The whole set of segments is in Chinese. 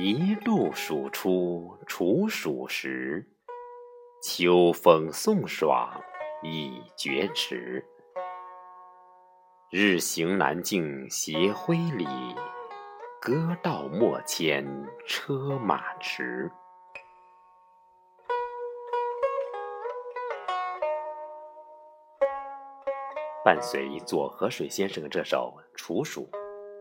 一路数出处暑时，秋风送爽已觉迟。日行南径斜晖里，歌道莫牵车马迟。伴随左河水先生这首《处暑》。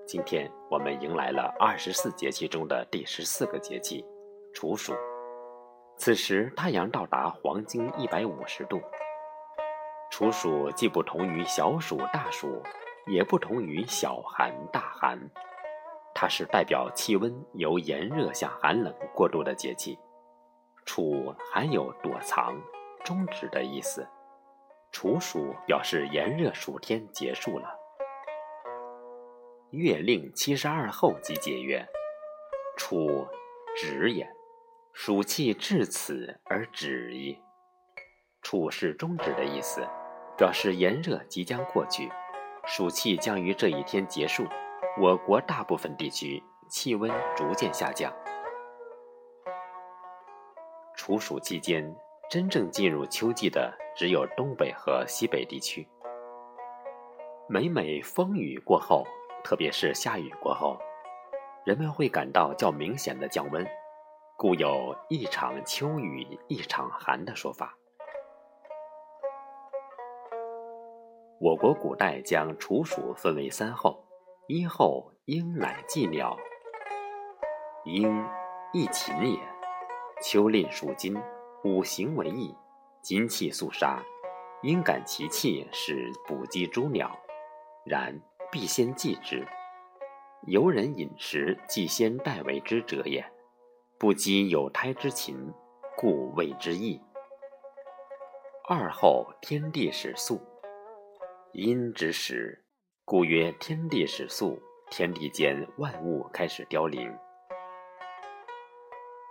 今天我们迎来了二十四节气中的第十四个节气处暑。此时太阳到达黄经一百五十度。处暑既不同于小暑、大暑，也不同于小寒、大寒，它是代表气温由炎热向寒冷过渡的节气。处含有躲藏、终止的意思。处暑表示炎热暑天结束了。月令七十二候即解曰：“处止也，暑气至此而止矣。”处是终止的意思，表示炎热即将过去，暑气将于这一天结束。我国大部分地区气温逐渐下降。处暑期间，真正进入秋季的只有东北和西北地区。每每风雨过后。特别是下雨过后，人们会感到较明显的降温，故有一场秋雨一场寒的说法。我国古代将处暑分为三候：一候鹰乃祭鸟，鹰，亦禽也。秋令属金，五行为翼，金气肃杀，鹰感其气，使捕击诸鸟。然。必先祭之，游人饮食，即先代为之者也。不积有胎之禽，故谓之义。二后天地始肃，阴之始，故曰天地始肃。天地间万物开始凋零。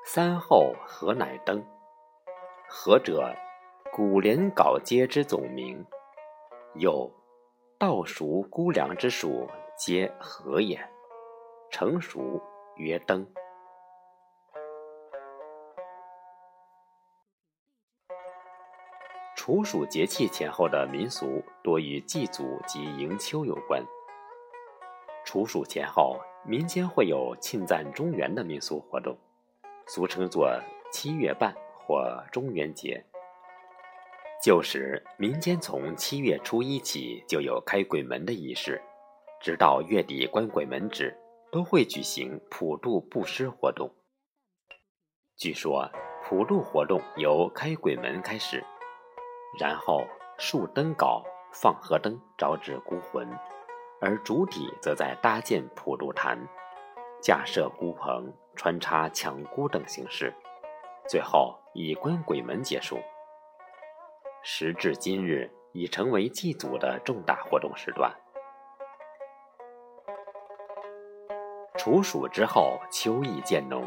三后何乃登？何者？古连稿皆之总名。有。稻熟谷粮之属，皆禾也。成熟曰登。处暑节气前后的民俗多与祭祖及迎秋有关。处暑前后，民间会有庆赞中元的民俗活动，俗称作七月半或中元节。旧时，民间从七月初一起就有开鬼门的仪式，直到月底关鬼门止，都会举行普渡布施活动。据说，普渡活动由开鬼门开始，然后竖灯镐、放河灯招致孤魂，而主体则在搭建普渡坛、架设孤棚、穿插抢孤等形式，最后以关鬼门结束。时至今日，已成为祭祖的重大活动时段。处暑之后，秋意渐浓，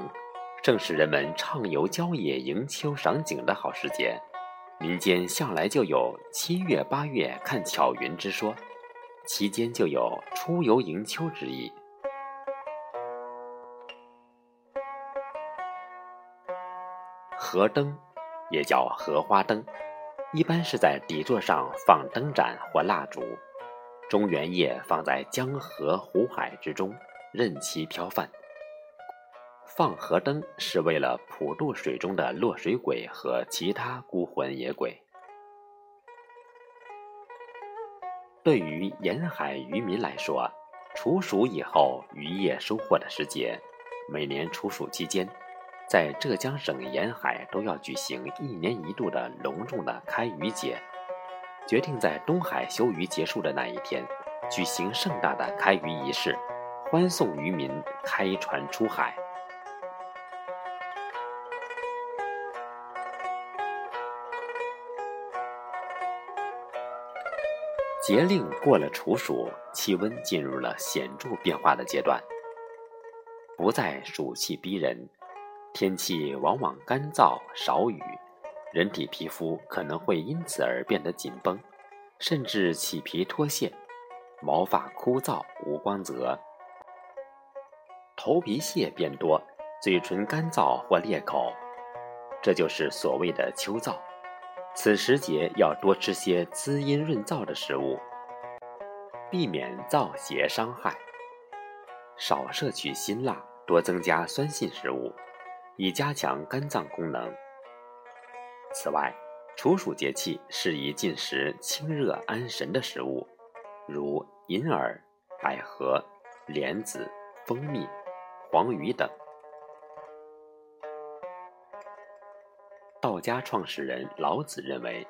正是人们畅游郊野、迎秋赏景的好时节。民间向来就有七月八月看巧云之说，其间就有出游迎秋之意。荷灯，也叫荷花灯。一般是在底座上放灯盏或蜡烛，中原叶放在江河湖海之中，任其飘泛。放河灯是为了普渡水中的落水鬼和其他孤魂野鬼。对于沿海渔民来说，处暑以后渔业收获的时节，每年处暑期间。在浙江省沿海都要举行一年一度的隆重的开渔节，决定在东海休渔结束的那一天，举行盛大的开渔仪式，欢送渔民开船出海。节令过了处暑，气温进入了显著变化的阶段，不再暑气逼人。天气往往干燥少雨，人体皮肤可能会因此而变得紧绷，甚至起皮脱屑，毛发枯燥无光泽，头皮屑变多，嘴唇干燥或裂口，这就是所谓的秋燥。此时节要多吃些滋阴润燥的食物，避免燥邪伤害。少摄取辛辣，多增加酸性食物，以加强肝脏功能。此外，处暑节气适宜进食清热安神的食物，如银耳、百合、莲子、蜂蜜、黄鱼等。道家创始人老子认为，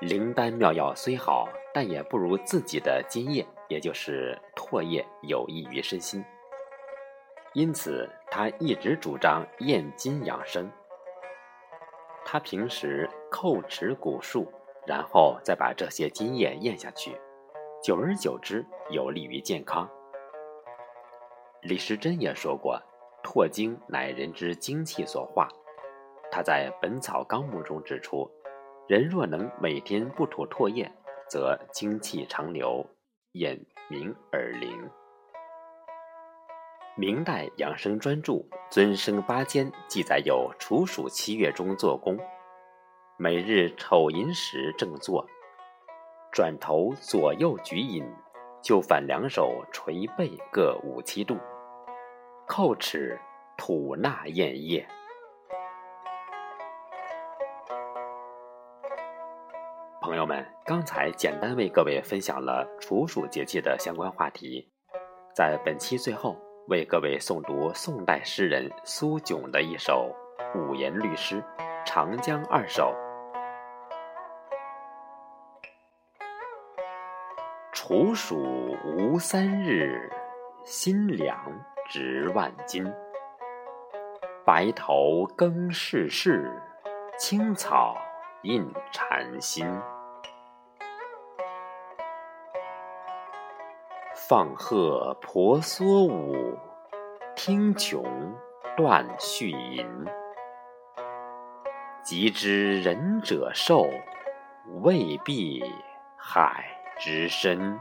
灵丹妙药虽好，但也不如自己的津液，也就是唾液有益于身心。因此，他一直主张咽金养生。他平时叩齿鼓漱，然后再把这些津液咽下去，久而久之有利于健康。李时珍也说过：“唾精乃人之精气所化。”他在《本草纲目》中指出，人若能每天不吐唾液，则精气长流，眼明耳灵。明代养生专著《尊生八间》记载有处暑七月中做工，每日丑寅时正坐，转头左右举饮，就反两手捶背各五七度，叩齿吐纳咽液。朋友们，刚才简单为各位分享了处暑节气的相关话题，在本期最后。为各位诵读宋代诗人苏炯的一首五言律诗《长江二首》：处暑无三日，心凉值万金。白头更世事，青草印禅心。放鹤婆娑舞，听琼断续吟。及知仁者寿，未必海之深。